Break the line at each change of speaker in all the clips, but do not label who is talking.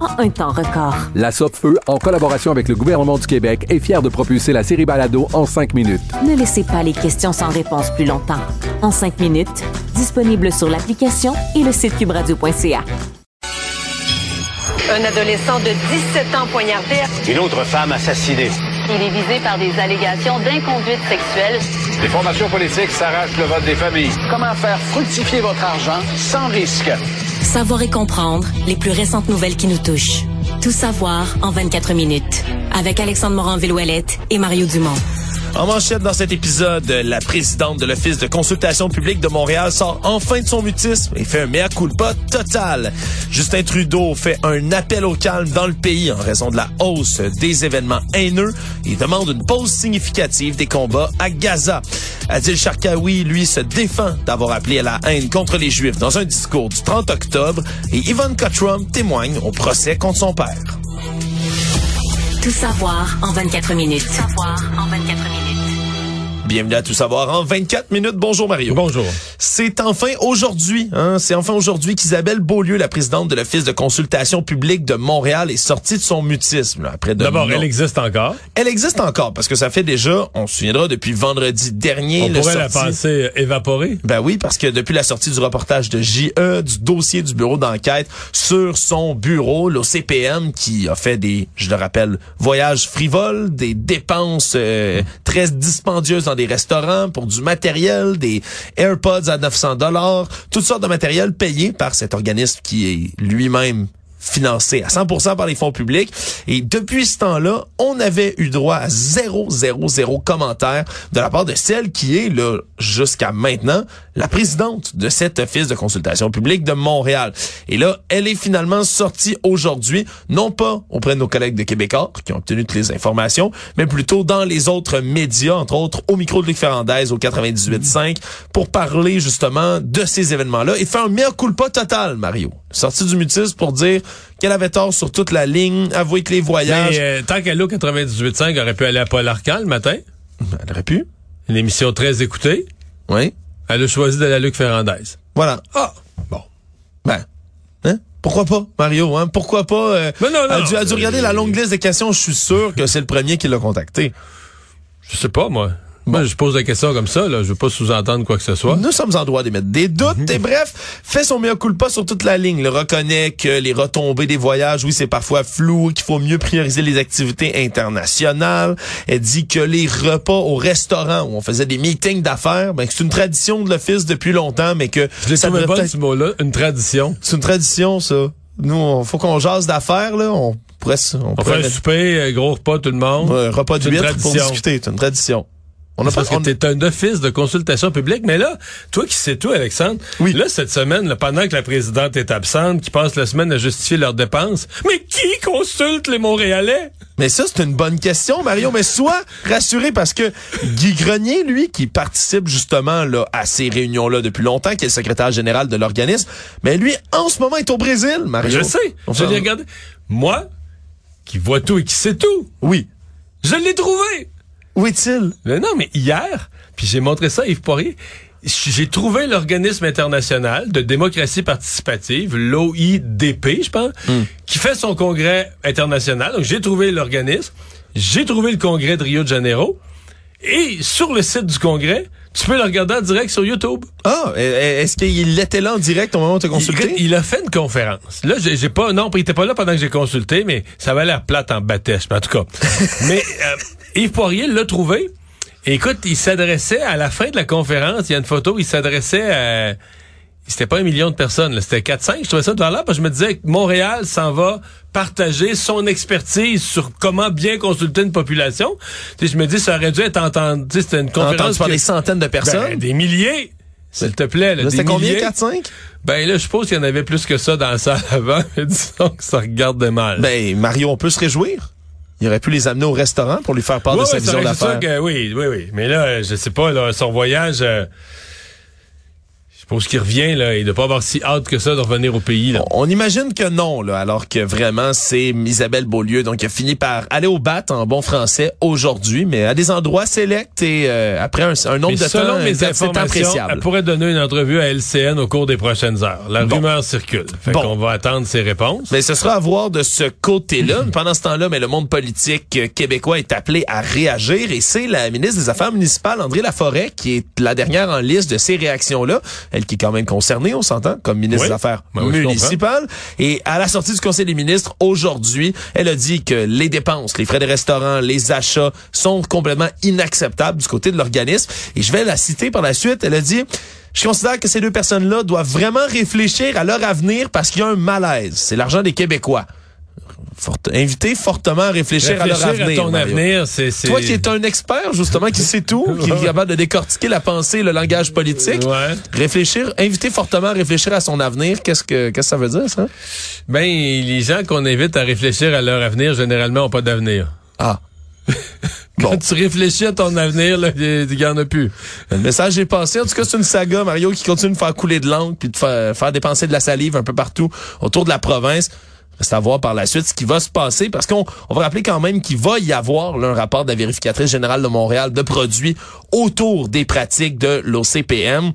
en un temps record.
La Feu, en collaboration avec le gouvernement du Québec, est fière de propulser la série Balado en cinq minutes.
Ne laissez pas les questions sans réponse plus longtemps. En cinq minutes, disponible sur l'application et le site cubradio.ca.
Un adolescent de 17 ans poignardé.
Une autre femme assassinée.
Il est visé par des allégations d'inconduite sexuelle.
Les formations politiques s'arrachent le vote des familles.
Comment faire fructifier votre argent sans risque?
Savoir et comprendre les plus récentes nouvelles qui nous touchent. Tout savoir en 24 minutes. Avec Alexandre Morin-Villouellette et Mario Dumont.
En manchette dans cet épisode, la présidente de l'Office de consultation publique de Montréal sort enfin de son mutisme et fait un mea culpa total. Justin Trudeau fait un appel au calme dans le pays en raison de la hausse des événements haineux et demande une pause significative des combats à Gaza. Adil Sharkawi, lui, se défend d'avoir appelé à la haine contre les Juifs dans un discours du 30 octobre et Ivanka Trump témoigne au procès contre son père.
Tout savoir en 24 minutes. Tout
savoir en 24 minutes.
Bienvenue à Tout savoir en 24 minutes. Bonjour Mario.
Bonjour.
C'est enfin aujourd'hui, hein, c'est enfin aujourd'hui qu'Isabelle Beaulieu, la présidente de l'Office de consultation publique de Montréal, est sortie de son mutisme. Là, après
D'abord, elle existe encore.
Elle existe encore parce que ça fait déjà, on se souviendra, depuis vendredi dernier.
On
le
pourrait la penser évaporée?
Ben oui, parce que depuis la sortie du reportage de JE, du dossier du bureau d'enquête sur son bureau, l'OCPM, qui a fait des, je le rappelle, voyages frivoles, des dépenses euh, très dispendieuses dans des restaurants pour du matériel, des AirPods à 900 dollars, toutes sortes de matériel payé par cet organisme qui est lui-même financé à 100% par les fonds publics. Et depuis ce temps-là, on avait eu droit à zéro, zéro, zéro commentaire de la part de celle qui est, là, jusqu'à maintenant, la présidente de cet office de consultation publique de Montréal. Et là, elle est finalement sortie aujourd'hui, non pas auprès de nos collègues de Québécois qui ont obtenu toutes les informations, mais plutôt dans les autres médias, entre autres au micro de Luc Ferrandez au 98.5, pour parler justement de ces événements-là et faire un mea culpa total, Mario. Sortie du mutisme pour dire qu'elle avait tort sur toute la ligne, avouer que les voyages...
Mais euh, tant qu'elle au 98.5, elle aurait pu aller à Paul Arcan le matin.
Elle aurait pu.
Une émission très écoutée.
Oui.
Elle a choisi d'aller à Luc Ferrandez.
Voilà. Ah, bon. Ben, hein? Pourquoi pas, Mario? Hein? Pourquoi pas? Euh,
Mais non, non.
Elle a dû, elle a dû regarder la longue liste de questions? Je suis sûr que c'est le premier qui l'a contacté.
Je sais pas, moi. Moi, je pose la question comme ça, là. Je veux pas sous-entendre quoi que ce soit.
Nous sommes en droit d'émettre des doutes. Et bref, fait son mea culpa sur toute la ligne. Le reconnaît que les retombées des voyages, oui, c'est parfois flou, qu'il faut mieux prioriser les activités internationales. Elle dit que les repas au restaurant où on faisait des meetings d'affaires, ben, que c'est une tradition de l'office depuis longtemps, mais que
Je
ça
pas ce mot-là, une tradition.
C'est une tradition, ça. Nous, on, faut qu'on jase d'affaires, là. On pourrait, on
On
pourrait
fait un souper, gros repas, tout le monde.
Ouais, un repas de huîtres pour discuter. C'est une tradition. On a
Parce que t'es un office de consultation publique. Mais là, toi qui sais tout, Alexandre,
Oui.
là, cette semaine, là, pendant que la présidente est absente, qui passe la semaine à justifier leurs dépenses, mais qui consulte les Montréalais?
Mais ça, c'est une bonne question, Mario. Mais sois rassuré parce que Guy Grenier, lui, qui participe justement là, à ces réunions-là depuis longtemps, qui est le secrétaire général de l'organisme, mais lui, en ce moment, est au Brésil, Mario.
Je sais.
On
Je l'ai regardé. Moi, qui vois tout et qui sais tout,
Oui.
je l'ai trouvé.
Où est-il?
Mais non, mais hier, puis j'ai montré ça à Yves Poirier, j'ai trouvé l'organisme international de démocratie participative, l'OIDP, je pense, qui fait son congrès international. Donc j'ai trouvé l'organisme, j'ai trouvé le congrès de Rio de Janeiro, et sur le site du congrès, Tu peux le regarder en direct sur YouTube.
Ah, est-ce qu'il était là en direct au moment où tu as consulté?
Il, il, a fait une conférence. Là, j'ai pas, non, il était pas là pendant que j'ai consulté, mais ça avait l'air plate en baptême, en tout cas. mais euh, Yves Poirier l'a trouvé. écoute, il s'adressait à la fin de la conférence, il y a une photo, il s'adressait à c'était pas un million de personnes, c'était 4-5. Je trouvais ça de valeur parce que je me disais que Montréal s'en va partager son expertise sur comment bien consulter une population. Tu sais, je me dis, ça aurait dû être entendu. C'était une conférence.
Par des centaines de personnes?
Ben, des milliers. S'il te plaît.
Là, c'était combien, 4-5?
Ben là, je suppose qu'il y en avait plus que ça dans la salle avant. Mais disons que ça regarde mal.
Ben, Mario, on peut se réjouir. Il aurait pu les amener au restaurant pour lui faire part de sa vision d'affaires.
Oui, oui, oui. Mais là, je sais pas, là, son voyage... Euh, pour ce qui revient, là, il ne pas avoir si hâte que ça de revenir au pays. Là.
On, imagine que non, là, alors que vraiment, c'est Isabelle Beaulieu, donc qui a fini par aller au bat en bon français aujourd'hui, mais à des endroits sélects et euh, après un, un nombre de
selon
temps,
mes informations, Elle pourrait donner une entrevue à LCN au cours des prochaines heures. La rumeur circule. Fait qu'on va attendre ses réponses.
Mais ce sera à voir de ce côté-là. Pendant ce temps-là, mais le monde politique québécois est appelé à réagir et c'est la ministre des Affaires municipales, André Laforêt, qui est la dernière en liste de ces réactions-là qui est quand même concernée, on s'entend, comme ministre des Affaires ben municipales. Et à la sortie du Conseil des ministres, aujourd'hui, elle a dit que les dépenses, les frais de restaurant, les achats sont complètement inacceptables du côté de l'organisme. Et je vais la citer par la suite. Elle a dit... Je considère que ces deux personnes-là doivent vraiment réfléchir à leur avenir parce qu'il y a un malaise. C'est l'argent des Québécois inviter fortement à réfléchir, à leur avenir.
ton avenir, c'est,
Toi qui es un expert, justement, qui sait tout, qui est capable de décortiquer la pensée, le langage politique. Réfléchir, inviter fortement à réfléchir à son avenir. Qu'est-ce que, qu'est-ce que ça veut dire, ça?
Ben, les gens qu'on invite à réfléchir à leur avenir, généralement, n'ont pas d'avenir.
Ah.
Quand tu réfléchis à ton avenir, il n'y en a plus.
Le message est passé. En tout cas, c'est une saga, Mario, qui continue de faire couler de l'encre puis de faire, faire dépenser de la salive un peu partout autour de la province. C'est à voir par la suite ce qui va se passer parce qu'on on va rappeler quand même qu'il va y avoir là, un rapport de la vérificatrice générale de Montréal de produits autour des pratiques de l'OCPM.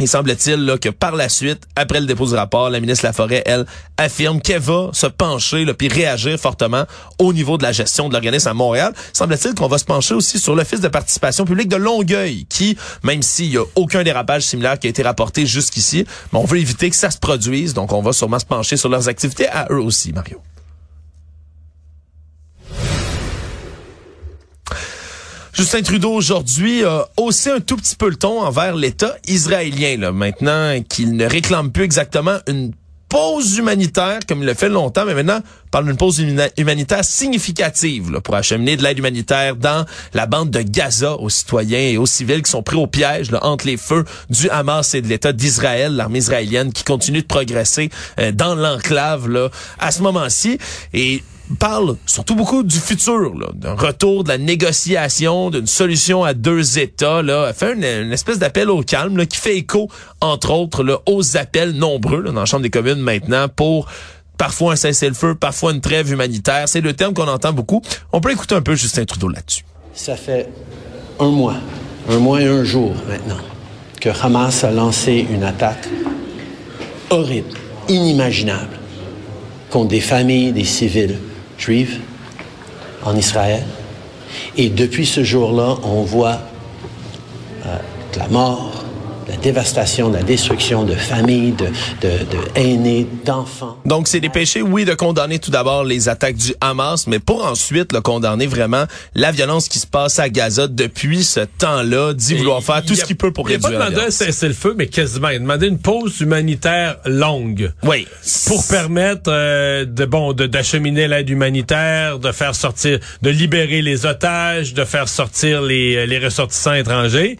Il semble-t-il que par la suite, après le dépôt du rapport, la ministre Laforêt, elle, affirme qu'elle va se pencher puis réagir fortement au niveau de la gestion de l'organisme à Montréal. Semble-t-il qu'on va se pencher aussi sur l'Office de participation publique de Longueuil, qui, même s'il y a aucun dérapage similaire qui a été rapporté jusqu'ici, on veut éviter que ça se produise, donc on va sûrement se pencher sur leurs activités à eux aussi, Mario. Justin Trudeau aujourd'hui a haussé un tout petit peu le ton envers l'État israélien. Là, maintenant qu'il ne réclame plus exactement une pause humanitaire comme il l'a fait longtemps, mais maintenant parle d'une pause humanitaire significative là, pour acheminer de l'aide humanitaire dans la bande de Gaza aux citoyens et aux civils qui sont pris au piège là, entre les feux du Hamas et de l'État d'Israël, l'armée israélienne qui continue de progresser euh, dans l'enclave là à ce moment-ci. Et parle surtout beaucoup du futur, d'un retour de la négociation, d'une solution à deux États. Là, fait une, espèce d'appel au calme là, qui fait écho, entre autres, là, aux appels nombreux dans la Chambre des communes maintenant pour parfois un cessez-le-feu, parfois une trêve humanitaire. C'est le terme qu'on entend beaucoup. On peut écouter un peu Justin Trudeau là-dessus.
Ça fait un mois, un mois et un jour maintenant, que Hamas a lancé une attaque horrible, inimaginable, contre des familles, des civils, en Israël. Et depuis ce jour-là, on voit euh, la mort, dévastation, la destruction de familles, de, de, de aînés, d'enfants.
Donc, c'est des péchés, oui, de condamner tout d'abord les attaques du Hamas, mais pour ensuite le condamner vraiment la violence qui se passe à Gaza depuis ce temps-là, d'y vouloir faire tout ce qu'il peut pour réduire
Il n'a pas demandé un cessez-le-feu, mais quasiment. Il a demandé une pause humanitaire longue.
Oui.
Pour permettre euh, de bon d'acheminer l'aide humanitaire, de faire sortir, de libérer les otages, de faire sortir les, les ressortissants étrangers.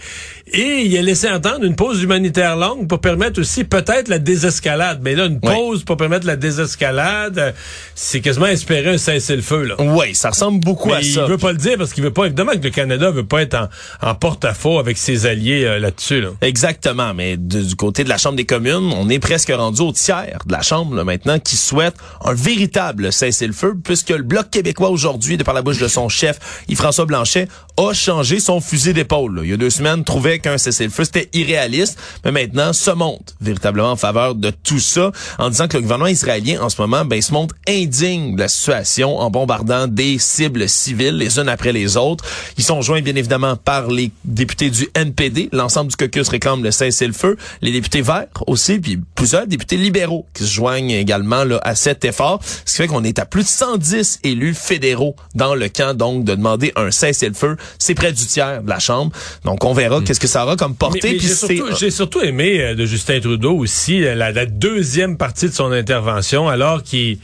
Et il a laissé entendre une pause humanitaire longue pour permettre aussi peut-être la désescalade. Mais là, une pause pour permettre la désescalade, c'est quasiment espérer un cessez-le-feu. Là.
Oui, ça ressemble beaucoup
à
ça.
Il veut pas le dire parce qu'il veut pas, évidemment que le Canada veut pas être en, porte-à-faux avec ses alliés euh, là-dessus.
Exactement, mais du côté de la Chambre des communes, on est presque rendu au tiers de la Chambre là, maintenant qui souhaite un véritable cessez-le-feu puisque le Bloc québécois aujourd'hui, de par la bouche de son chef, Yves-François Blanchet, a changé son fusil d'épaule. Il y a deux semaines, trouvait qu'un cessez-le-feu, c'était irréaliste. Mais maintenant, se monte véritablement en faveur de tout ça, en disant que le gouvernement israélien, en ce moment, ben, se montre indigne de la situation en bombardant des cibles civiles les unes après les autres. Ils sont joints, bien évidemment, par les députés du NPD. L'ensemble du caucus réclame le cessez-le-feu. Les députés verts aussi, puis plusieurs députés libéraux qui se joignent également là, à cet effort. Ce qui fait qu'on est à plus de 110 élus fédéraux dans le camp, donc, de demander un cessez-le-feu. C'est près du tiers de la Chambre. Donc, on verra qu'est-ce que ça comme portée.
Mais, mais
puis
j'ai, surtout, j'ai surtout aimé euh, de Justin Trudeau aussi euh, la, la deuxième partie de son intervention, alors qu'il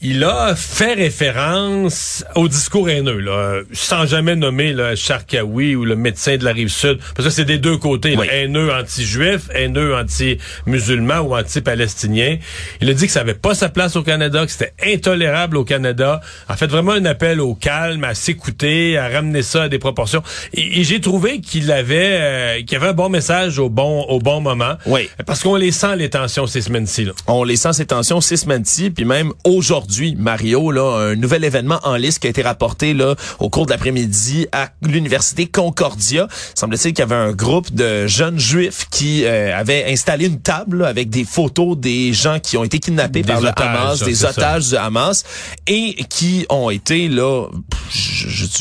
il a fait référence au discours haineux, là, sans jamais nommer le Charkaoui ou le médecin de la rive sud, parce que c'est des deux côtés, là, haineux anti-juif, haineux anti-musulman ou anti-palestinien. Il a dit que ça avait pas sa place au Canada, que c'était intolérable au Canada. En fait, vraiment un appel au calme, à s'écouter, à ramener ça à des proportions. Et, et j'ai trouvé qu'il avait, euh, qu'il avait un bon message au bon, au bon moment.
Oui.
Parce qu'on les sent les tensions ces semaines-ci. Là.
On les sent ces tensions ces semaines-ci, puis même aujourd'hui, Mario, là, un nouvel événement en liste qui a été rapporté là au cours de l'après-midi à l'université Concordia. Semble-t-il qu'il y avait un groupe de jeunes juifs qui euh, avaient installé une table là, avec des photos des gens qui ont été kidnappés
Des
par le
otages,
Hamas,
ça,
des
c'est ça.
otages du Hamas, et qui ont été là,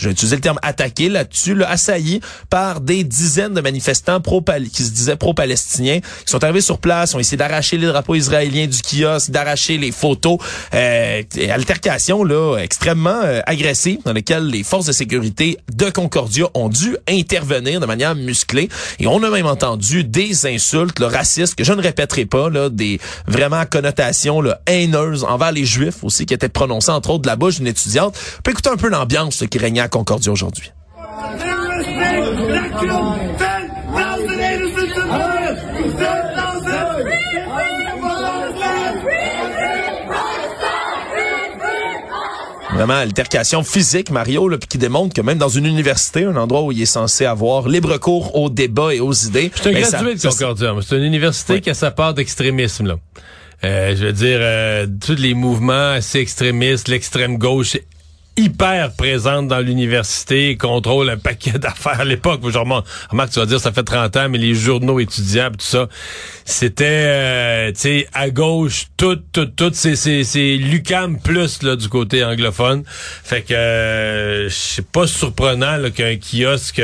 vais utiliser le terme attaqués là-dessus, là, assaillis par des dizaines de manifestants pro qui se disaient pro-palestiniens, qui sont arrivés sur place, ont essayé d'arracher les drapeaux israéliens du kiosque, d'arracher les photos, euh, altercation là extrêmement euh, agressive dans lesquelles les forces de sécurité de Concordia ont dû intervenir de manière musclée et on a même entendu des insultes là, racistes que je ne répéterai pas là, des vraiment connotations là, haineuses envers les juifs aussi qui étaient prononcées entre autres de la bouche d'une étudiante. On peut écouter un peu l'ambiance qui régnait à Concordia aujourd'hui. Vraiment, altercation physique, Mario, là, puis qui démontre que même dans une université, un endroit où il est censé avoir libre cours au débat et aux idées...
Je suis un
ben,
gradué de. C'est une université qui a sa part d'extrémisme. Là. Euh, je veux dire, euh, tous les mouvements assez extrémistes, l'extrême gauche hyper présente dans l'université, contrôle un paquet d'affaires à l'époque. Je remarque, tu vas dire, ça fait 30 ans, mais les journaux étudiants, tout ça, c'était, euh, tu sais, à gauche, tout, tout, tout, c'est, c'est, c'est Lucam plus, là, du côté anglophone. Fait que, euh, c'est pas surprenant, là, qu'un kiosque,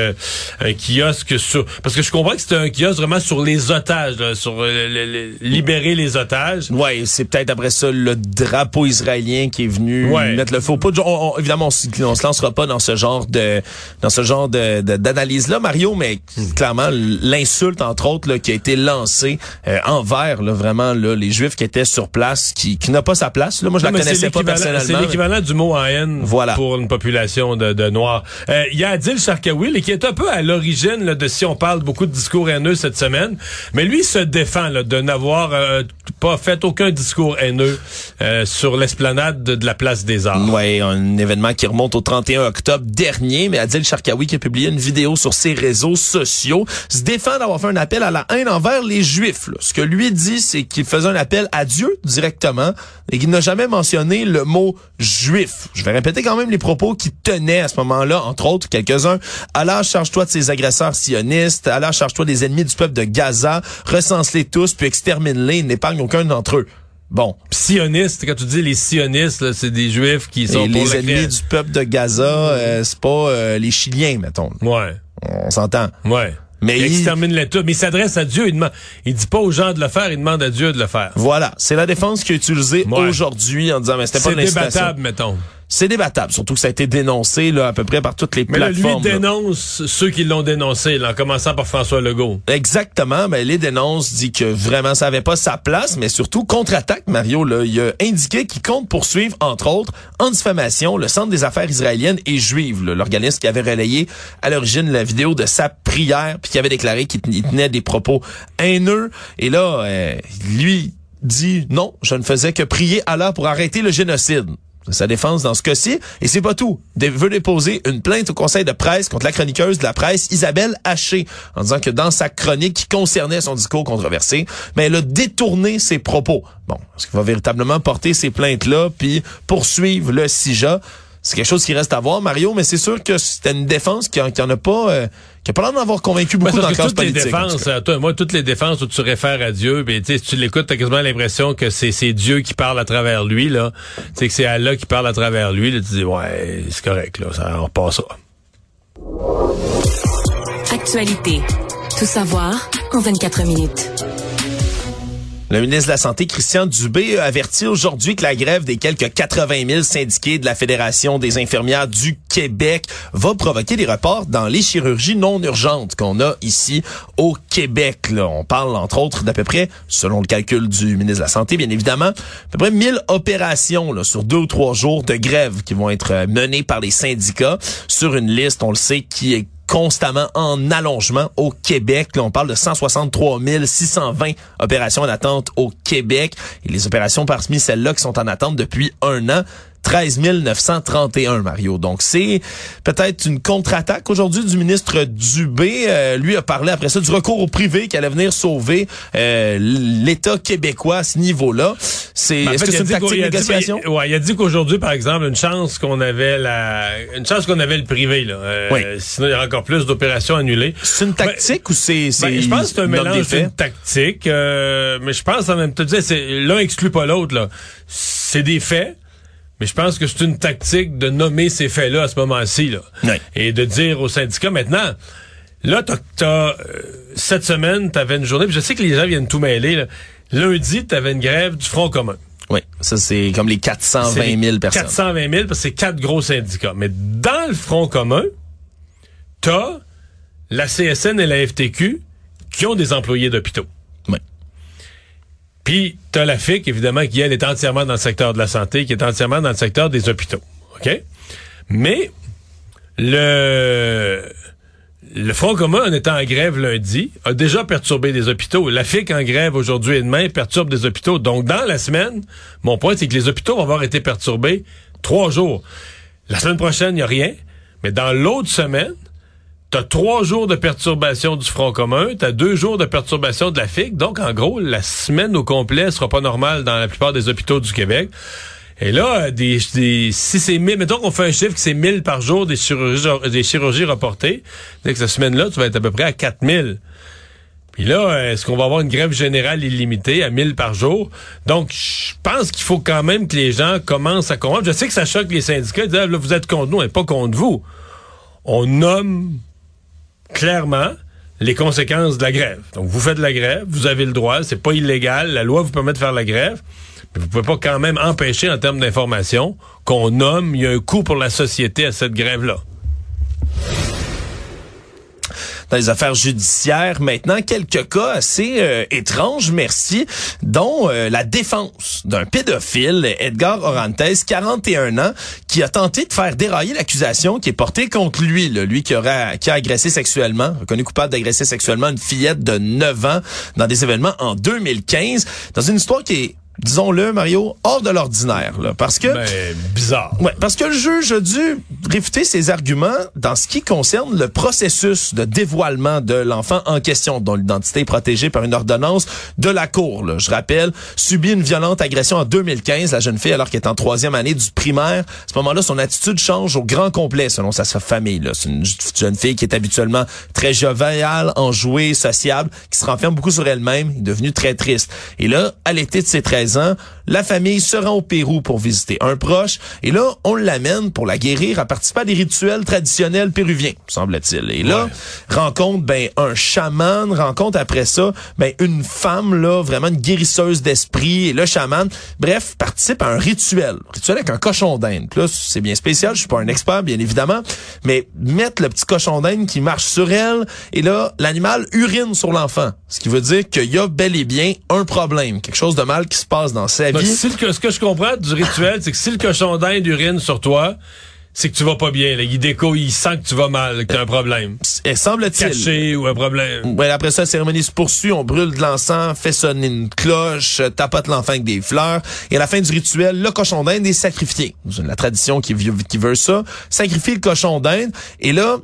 un kiosque sur, parce que je comprends que c'était un kiosque vraiment sur les otages, là, sur euh, le- le- libérer les otages.
Ouais, c'est peut-être après ça le drapeau israélien qui est venu
Ouais.
mettre le faux pas. On, on- évidemment, on, se- on se lancera pas dans ce genre de dans ce genre de d'analyse là, Mario, mais clairement l'insulte entre autres là, qui a été lancée euh, envers là, vraiment là, les Juifs qui étaient sur place, qui, qui n'a pas sa place. Là, moi, je
Non,
la connaissais pas personnellement.
C'est l'équivalent du mot en haine
Voilà.
pour une population de, de Noirs. Euh, Il y a Adil Sharkawi, qui est un peu à l'origine là, de si on parle beaucoup de discours haineux cette semaine, mais lui il se défend là, de n'avoir euh, pas fait aucun discours haineux euh, sur l'esplanade de, de la place des Arts.
Ouais, un événement qui remonte au 31 octobre dernier, mais Adil Sharkawi qui a publié une vidéo sur ses réseaux sociaux se défend d'avoir fait un appel à la haine envers les Juifs. Ce que lui dit, c'est qu'il faisait un appel à Dieu directement et qu'il n'a jamais mentionné le mot juif. Je vais répéter quand même les propos qu'il tenait à ce moment-là, entre autres quelques-uns. Allah, charge-toi de ces agresseurs sionistes. Allah, charge-toi des ennemis du peuple de Gaza. Recense-les tous, puis extermine-les. N'épargne aucun d'entre eux. Bon.
Sionistes, quand tu dis les sionistes, c'est des juifs qui sont
Et
pour
les
la
ennemis du peuple de Gaza, euh, c'est pas euh, les Chiliens, mettons.
Ouais.
On s'entend.
Ouais.
Mais
il extermine les tout. Mais il s'adresse à Dieu. Il demande, il dit pas aux gens de le faire, il demande à Dieu de le faire.
Voilà, c'est la défense qui est utilisée
Ouais.
aujourd'hui en disant mais c'était pas l'incitation.
débattable, mettons.
C'est débattable, surtout que ça a été dénoncé là à peu près par toutes les
Mais lui
plateformes. là.
dénonce ceux qui l'ont dénoncé, là, en commençant par François Legault.
Exactement, ben les dénonce dit que vraiment ça avait pas sa place, mais surtout contre-attaque Mario là, il a indiqué qu'il compte poursuivre entre autres en diffamation le Centre des affaires israéliennes et juives, l'organisme qui avait relayé à l'origine la vidéo de sa prière puis qui avait déclaré qu'il ten- il tenait des propos haineux et là euh, lui dit non, je ne faisais que prier Allah pour arrêter le génocide. Sa défense dans ce cas-ci. Et c'est pas tout. Veut déposer une plainte au conseil de presse contre la chroniqueuse de la presse Isabelle Haché en disant que dans sa chronique qui concernait son discours controversé, ben, elle a détourné ses propos. Bon, est-ce qu'il va véritablement porter ces plaintes-là puis poursuivre le CIJA? C'est quelque chose qui reste à voir, Mario, mais c'est sûr que c'était une défense qui en, qui en a pas, euh, qui a pas l'air d'en avoir convaincu
Ben,
beaucoup dans la classe
toutes les
politique. en tout
défenses,
cas.
toi, moi, toutes les défenses où tu réfères à Dieu, ben, tu sais, si tu l'écoutes, t'as quasiment l'impression que c'est, Dieu qui parle à travers lui, là. Tu sais, que c'est Allah qui parle à travers lui, là. Tu dis, ouais, c'est correct, là, ça, on repassera.
Actualité. Tout savoir en 24 minutes.
Le ministre de la Santé, Christian Dubé, a averti aujourd'hui que la grève des quelques 80 000 syndiqués de la Fédération des infirmières du Québec va provoquer des reports dans les chirurgies non urgentes qu'on a ici au Québec. Là. On parle, entre autres, d'à peu près, selon le calcul du ministre de la Santé, bien évidemment, à peu près 1000 opérations sur deux ou trois jours de grève qui vont être euh, menées par les syndicats sur une liste, on le sait, qui est constamment en allongement au Québec. Là, on parle de 163 620 opérations en attente au Québec. Et les opérations parmi celles-là qui sont en attente depuis un an, 13 931, Mario. Donc, c'est peut-être une contre-attaque aujourd'hui du ministre Dubé. Euh, lui a parlé après ça du recours au privé qui allait venir sauver euh, l'État québécois à ce niveau-là. C'est,
Ben, en
est-ce que c'est une tactique de
dit-
négociation?
il- ouais, il a dit qu'aujourd'hui, par exemple, une chance qu'on avait la, une chance qu'on avait le privé, là. Euh,
Oui.
Sinon, il y aurait encore plus d'opérations annulées.
C'est une tactique ou c'est,
Ben, je pense que c'est un mélange d'une tactique, euh, mais je pense en même temps, tu sais, c'est- l'un exclut pas l'autre, là. C'est des faits, mais je pense que c'est une tactique de nommer ces faits-là à ce moment-ci, là. Et de dire aux syndicats, maintenant, là, t'as, t'as, euh, cette semaine, t'avais une journée, puis je sais que les gens viennent tout mêler, là. Lundi, t'avais une grève du Front commun.
Oui, ça c'est comme les 420
C'est
000 personnes.
420 000, parce que c'est quatre gros syndicats. Mais dans le Front commun, t'as la CSN et la FTQ qui ont des employés d'hôpitaux.
Oui.
Puis, t'as la FIC, évidemment, qui, elle, est entièrement dans le secteur de la santé, qui est entièrement dans le secteur des hôpitaux. OK? Mais, le, le Front commun, en étant en grève lundi, a déjà perturbé des hôpitaux. La FIC en grève aujourd'hui et demain perturbe des hôpitaux. Donc, dans la semaine, mon point, c'est que les hôpitaux vont avoir été perturbés trois jours. La semaine prochaine, il n'y a rien. Mais dans l'autre semaine, T'as trois jours de perturbation du Front commun, t'as deux jours de perturbation de la FIC. Donc, en gros, la semaine au complet sera pas normale dans la plupart des hôpitaux du Québec. Et là, des, des, si c'est 1000, mettons qu'on fait un chiffre que c'est 1000 par jour des chirurgies, des chirurgies reportées, que cette semaine-là, tu vas être à peu près à 4000. Puis là, est-ce qu'on va avoir une grève générale illimitée à 1000 par jour? Donc, je pense qu'il faut quand même que les gens commencent à comprendre. Je sais que ça choque les syndicats. Ils disent, Ah, là, vous êtes contre nous, n'est pas contre vous. On nomme clairement les conséquences de la grève. Donc, vous faites la grève, vous avez le droit, c'est pas illégal, la loi vous permet de faire la grève, mais vous pouvez pas quand même empêcher en termes d'information qu'on nomme, il y a un coût pour la société à cette grève-là.
Dans les affaires judiciaires. Maintenant, quelques cas assez euh, étranges, merci, dont euh, la défense d'un pédophile, Edgar Orantes, 41 ans, qui a tenté de faire dérailler l'accusation qui est portée contre lui, là, lui qui qui a agressé sexuellement, reconnu coupable d'agresser sexuellement une fillette de 9 ans dans des événements en 2015, dans une histoire qui est disons-le, Mario, hors de l'ordinaire, là, parce que...
Ben, bizarre.
Ouais, parce que le juge a dû réfuter ses arguments dans ce qui concerne le processus de dévoilement de l'enfant en question, dont l'identité est protégée par une ordonnance de la Cour. Là. Je rappelle, subit une violente agression en 2015, la jeune fille, alors qu'elle est en troisième année du primaire. À ce moment-là, son attitude change au grand complet, selon sa famille. Là. C'est une jeune fille qui est habituellement très joviale, enjouée, sociable, qui se renferme beaucoup sur elle-même, est devenue très triste. Et là, à l'été de ses 13 ans, la famille se rend au Pérou pour visiter un proche. Et là, on l'amène pour la guérir à participer à des rituels traditionnels péruviens, semble-t-il. Et là, ouais. rencontre ben un chaman, rencontre après ça ben une femme là, vraiment une guérisseuse d'esprit. Et le chaman, bref, participe à un rituel, rituel avec un cochon d'Inde. Là, c'est bien spécial, je suis pas un expert bien évidemment, mais mettre le petit cochon d'Inde qui marche sur elle. Et là, l'animal urine sur l'enfant, ce qui veut dire qu'il y a bel et bien un problème, quelque chose de mal qui se passe dans sa
Donc,
vie.
si le, ce que je comprends du rituel, c'est que si le cochon d'Inde urine sur toi, c'est que tu vas pas bien. Là. Il déco, il sent que tu vas mal, que tu as un problème.
Et semble-t-il.
Caché ou un problème.
Ouais, après ça, la cérémonie se poursuit, on brûle de l'encens, fait sonner une cloche, tapote l'enfant avec des fleurs. Et à la fin du rituel, le cochon d'Inde est sacrifié. C'est la tradition qui, qui veut ça. Sacrifier le cochon d'Inde. Et là,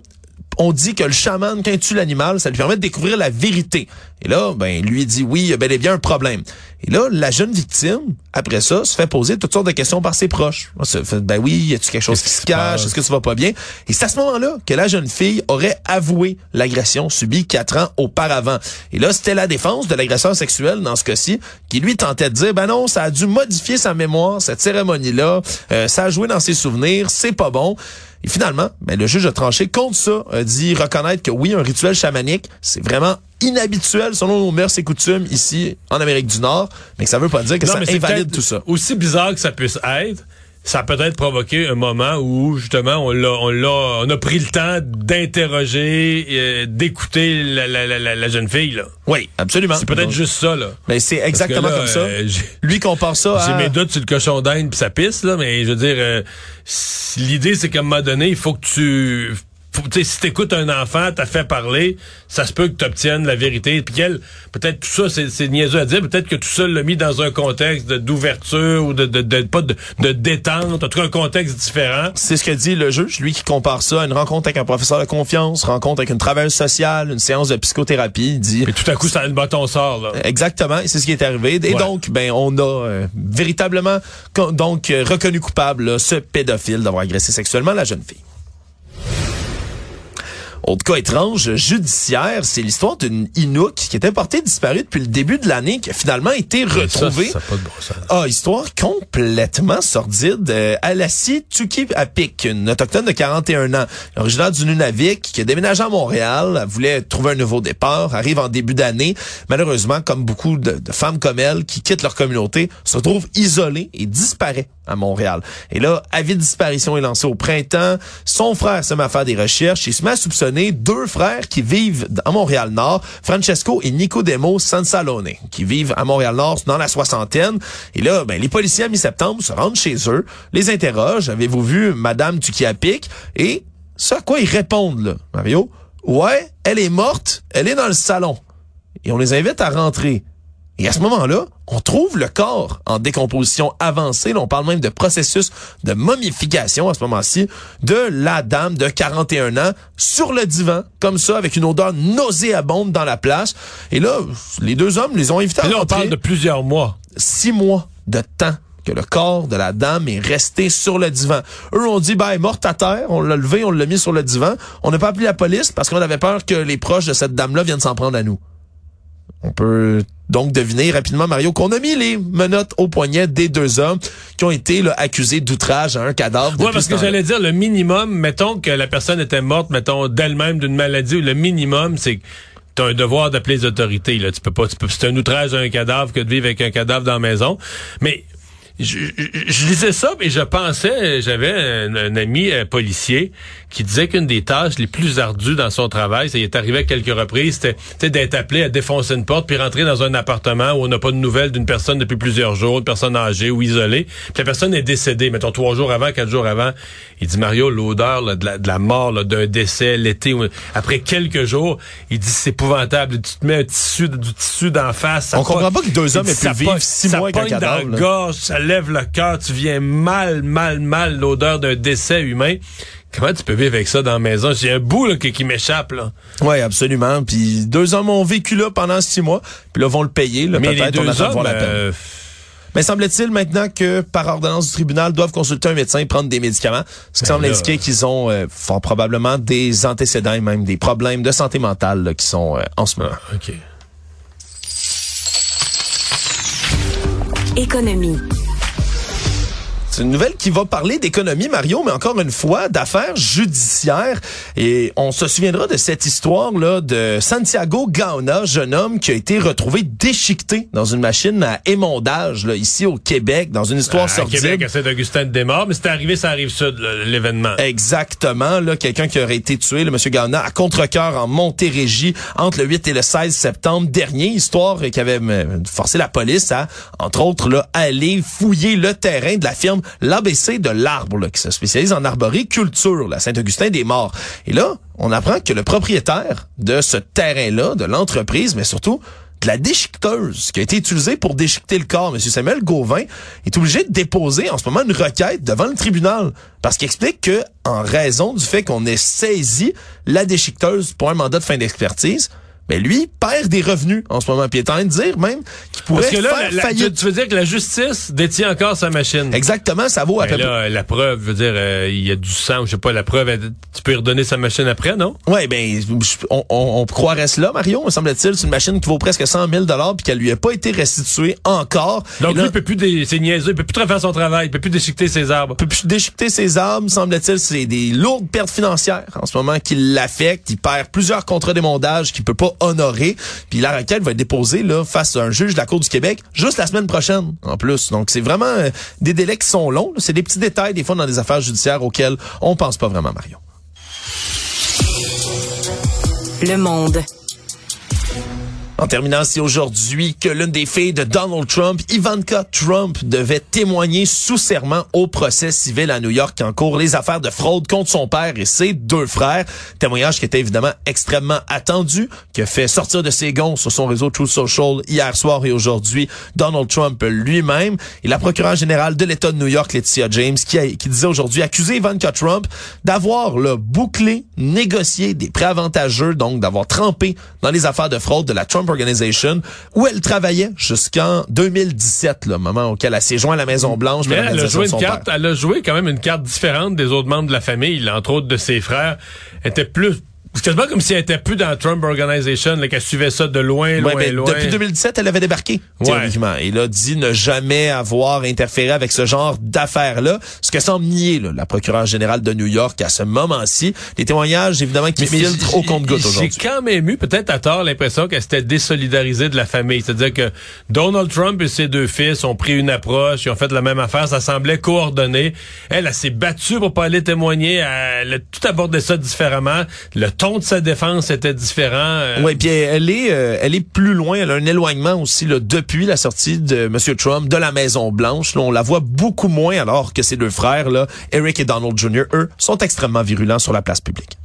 on dit que le chaman, quand il tue l'animal, ça lui permet de découvrir la vérité. Et là, ben, lui dit oui, il y a bel et bien un problème. Et là, la jeune victime, après ça, se fait poser toutes sortes de questions par ses proches. Se fait, ben oui, y a-tu quelque chose qui se cache? Est-ce que ça va pas bien? Et c'est à ce moment-là que la jeune fille aurait avoué l'agression subie quatre ans auparavant. Et là, c'était la défense de l'agresseur sexuel dans ce cas-ci qui lui tentait de dire, ben non, ça a dû modifier sa mémoire, cette cérémonie-là, euh, ça a joué dans ses souvenirs, c'est pas bon. Et finalement, ben, le juge a tranché contre ça, a dit reconnaître que oui, un rituel chamanique, c'est vraiment inhabituel selon nos mœurs et coutumes ici en Amérique du Nord, mais que ça veut pas dire que
Non,
ça invalide tout ça.
Aussi bizarre que ça puisse être, ça a peut-être provoqué un moment où justement on l'a, on l'a, on a pris le temps d'interroger, euh, d'écouter la, la, la, la- jeune fille là.
Oui, absolument.
C'est peut-être juste ça là.
Mais c'est exactement
là,
comme ça.
euh, j'ai-
Lui compare ça
J'ai
à...
mes doutes sur le cochon d'Inde puis sa pisse là, mais je veux dire, euh, l'idée c'est qu'à un moment donné, il faut que tu si t'écoutes un enfant, t'as fait parler, ça se peut que tu obtiennes la vérité. Puis peut-être tout ça, c'est, c'est niaiseux à dire, peut-être que tout ça l'a mis dans un contexte de- d'ouverture ou de, de, de- pas de, de détente, en tout cas un contexte différent.
C'est ce que dit le juge, lui qui compare ça à une rencontre avec un professeur de confiance, rencontre avec une travailleuse sociale, une séance de psychothérapie. Il dit
Et tout à coup, ça le bâton sort là.
exactement, et c'est ce qui est arrivé. Et
Ouais.
donc, ben, on a euh, véritablement donc euh, reconnu coupable là, ce pédophile d'avoir agressé sexuellement la jeune fille. Autre cas étrange judiciaire, c'est l'histoire d'une Inuk qui était portée disparue depuis le début de l'année, qui a finalement été retrouvée.
Ça, ça a pas de bon sens.
Ah, histoire complètement sordide. Euh, Alassie Tuki-Apik, une autochtone de 41 ans, originaire du Nunavik, qui a déménagé à Montréal, elle voulait trouver un nouveau départ, arrive en début d'année. Malheureusement, comme beaucoup de, de femmes comme elle qui quittent leur communauté, se retrouvent isolées et disparaît à Montréal. Et là, avis de disparition est lancé au printemps. Son frère se met à faire des recherches et se met à soupçonner deux frères qui vivent à Montréal-Nord, Francesco et Nicodemo Sansalone, qui vivent à Montréal-Nord dans la soixantaine. Et là, ben, les policiers à mi-septembre se rendent chez eux, les interrogent. Avez-vous vu Madame Tukiapik? Et ce à quoi ils répondent, Mario? Ouais, elle est morte, elle est dans le salon. Et on les invite à rentrer. Et à ce moment-là, on trouve le corps en décomposition avancée. Là, on parle même de processus de momification à ce moment-ci de la dame de 41 ans sur le divan, comme ça, avec une odeur nauséabonde dans la place. Et là, les deux hommes les ont invités à
Et là, on parle de plusieurs mois.
Six mois de temps que le corps de la dame est resté sur le divan. Eux ont dit, ben, morte à terre, on l'a levé, on l'a mis sur le divan. On n'a pas appelé la police parce qu'on avait peur que les proches de cette dame-là viennent s'en prendre à nous. On peut donc deviner rapidement, Mario, qu'on a mis les menottes au poignet des deux hommes qui ont été là, accusés d'outrage à un cadavre. Depuis
parce
ce
que j'allais dire le minimum, mettons que la personne était morte, mettons d'elle-même d'une maladie, le minimum, c'est que t'as un devoir d'appeler les autorités. Là, tu peux pas, tu peux, c'est un outrage à un cadavre que de vivre avec un cadavre dans la maison. Mais je, je, je lisais ça et je pensais, j'avais un, un ami euh, policier qui disait qu'une des tâches les plus ardues dans son travail, ça y est arrivé à quelques reprises, c'était d'être appelé à défoncer une porte puis rentrer dans un appartement où on n'a pas de nouvelles d'une personne depuis plusieurs jours, une personne âgée ou isolée. Puis la personne est décédée, mettons trois jours avant, quatre jours avant. Il dit Mario, l'odeur de, la, de la mort, d'un décès l'été, après quelques jours, il dit c'est épouvantable. Tu te mets un tissu, du tissu d'en face. ça
On comprend pas que deux
il
hommes aient pu vivre six mois avec un
pogne dans
cadavre,
la
là.
gorge, ça lève le cœur, tu viens mal, mal, mal l'odeur d'un décès humain. Comment tu peux vivre avec ça dans la maison? J'ai un bout là, qui, qui m'échappe. là.
Oui, absolument. Puis deux hommes ont vécu là pendant six mois. Puis là, vont le payer. Là,
Mais les
on
deux hommes,
voir la peine.
euh,
Mais semble-t-il maintenant que par ordonnance du tribunal doivent consulter un médecin et prendre des médicaments, ce qui
Ben
semble
là.
indiquer qu'ils ont euh, fort probablement des antécédents et même des problèmes de santé mentale là, qui sont euh, en ce moment.
OK.
Économie.
C'est une nouvelle qui va parler d'économie, Mario, mais encore une fois, d'affaires judiciaires. Et on se souviendra de cette histoire-là de Santiago Gaona, jeune homme qui a été retrouvé déchiqueté dans une machine à émondage, là, ici au Québec, dans une histoire
à
sordide.
Québec, à Saint-Augustin de Desmaures, mais c'est arrivé, ça arrive sud, l'événement.
Exactement, là, quelqu'un qui aurait été tué, le monsieur Gaona, à contre-cœur en Montérégie entre le 8 et le 16 septembre dernier. Histoire qui avait euh, forcé la police à, entre autres, là, aller fouiller le terrain de la firme l'ABC de l'arbre, qui se spécialise en arboriculture, la Saint-Augustin-des-Morts. Et là, on apprend que le propriétaire de ce terrain-là, de l'entreprise, mais surtout de la déchiqueteuse qui a été utilisée pour déchiqueter le corps. M. Samuel Gauvin est obligé de déposer en ce moment une requête devant le tribunal parce qu'il explique que, en raison du fait qu'on ait saisi la déchiqueteuse pour un mandat de fin d'expertise, ben lui perd des revenus en ce moment. Puis il est en train de dire même qu'il pourrait
Parce que là,
faire
la- tu, tu veux dire que la justice détient encore sa machine.
Exactement, ça vaut à
Ben
peu près.
la preuve, je veux dire, euh, il y a du sang, je sais pas, la preuve, elle- tu peux y redonner sa machine après, non?
Ouais, ben, on, on, on croirait cela, Mario, me semble-t-il. C'est une machine qui vaut presque 100 000 puis qu'elle lui a pas été restituée encore.
Donc
là,
lui, il peut plus, dé- c'est niaiseux, il peut plus faire son travail, il peut plus déchiqueter ses arbres.
peut plus déchiqueter ses armes, semble-t-il, c'est des lourdes pertes financières en ce moment qui l'affectent. Il perd plusieurs contrats d'émondage qu'il peut pas honorer. Puis la requête va être déposée là, face à un juge de la Cour du Québec juste la semaine prochaine, en plus. Donc c'est vraiment euh, des délais qui sont longs. C'est des petits détails, des fois, dans des affaires judiciaires auxquels on pense pas vraiment, Mario.
Le monde.
En terminant, c'est aujourd'hui que l'une des filles de Donald Trump, Ivanka Trump, devait témoigner sous serment au procès civil à New York en cours les affaires de fraude contre son père et ses deux frères. Témoignage qui était évidemment extrêmement attendu, qui a fait sortir de ses gonds sur son réseau Truth Social hier soir et aujourd'hui Donald Trump lui-même. Et la procureure générale de l'État de New York, Laetitia James, qui, a- qui disait aujourd'hui accuser Ivanka Trump d'avoir le bouclé, négocié des prêts avantageux, donc d'avoir trempé dans les affaires de fraude de la Trump Organization, où elle travaillait jusqu'en 2017, le moment auquel elle s'est joint à la Maison-Blanche.
Mais elle a joué une carte,
père.
elle a joué quand même une carte différente des autres membres de la famille, entre autres de ses frères. Elle était plus, c'est quasiment comme si elle était plus dans la Trump Organization, qu'elle suivait ça de loin, loin,
Ouais, ben,
loin.
depuis 2017, elle avait débarqué,
Ouais.
théoriquement. Et là, dit ne jamais avoir interféré avec ce genre d'affaires-là. Ce que semble nier là, la procureure générale de New York à ce moment-ci. Des témoignages, évidemment, qui filtrent au compte-goutte
J'ai
aujourd'hui.
quand même eu, peut-être à tort, l'impression qu'elle s'était désolidarisée de la famille. C'est-à-dire que Donald Trump et ses deux fils ont pris une approche, ils ont fait la même affaire, ça semblait coordonné. Elle, elle s'est battue pour pas aller témoigner, elle a tout abordé ça différemment. Le ton de sa défense était différent. euh,
Oui, puis elle est, euh, elle est plus loin. Elle a un éloignement aussi là, depuis la sortie de M. Trump de la Maison Blanche. Là, on la voit beaucoup moins alors que ses deux frères, là, Eric et Donald Jr., eux, sont extrêmement virulents sur la place publique.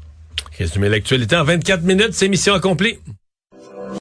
Résumer l'actualité en 24 minutes, c'est mission accomplie.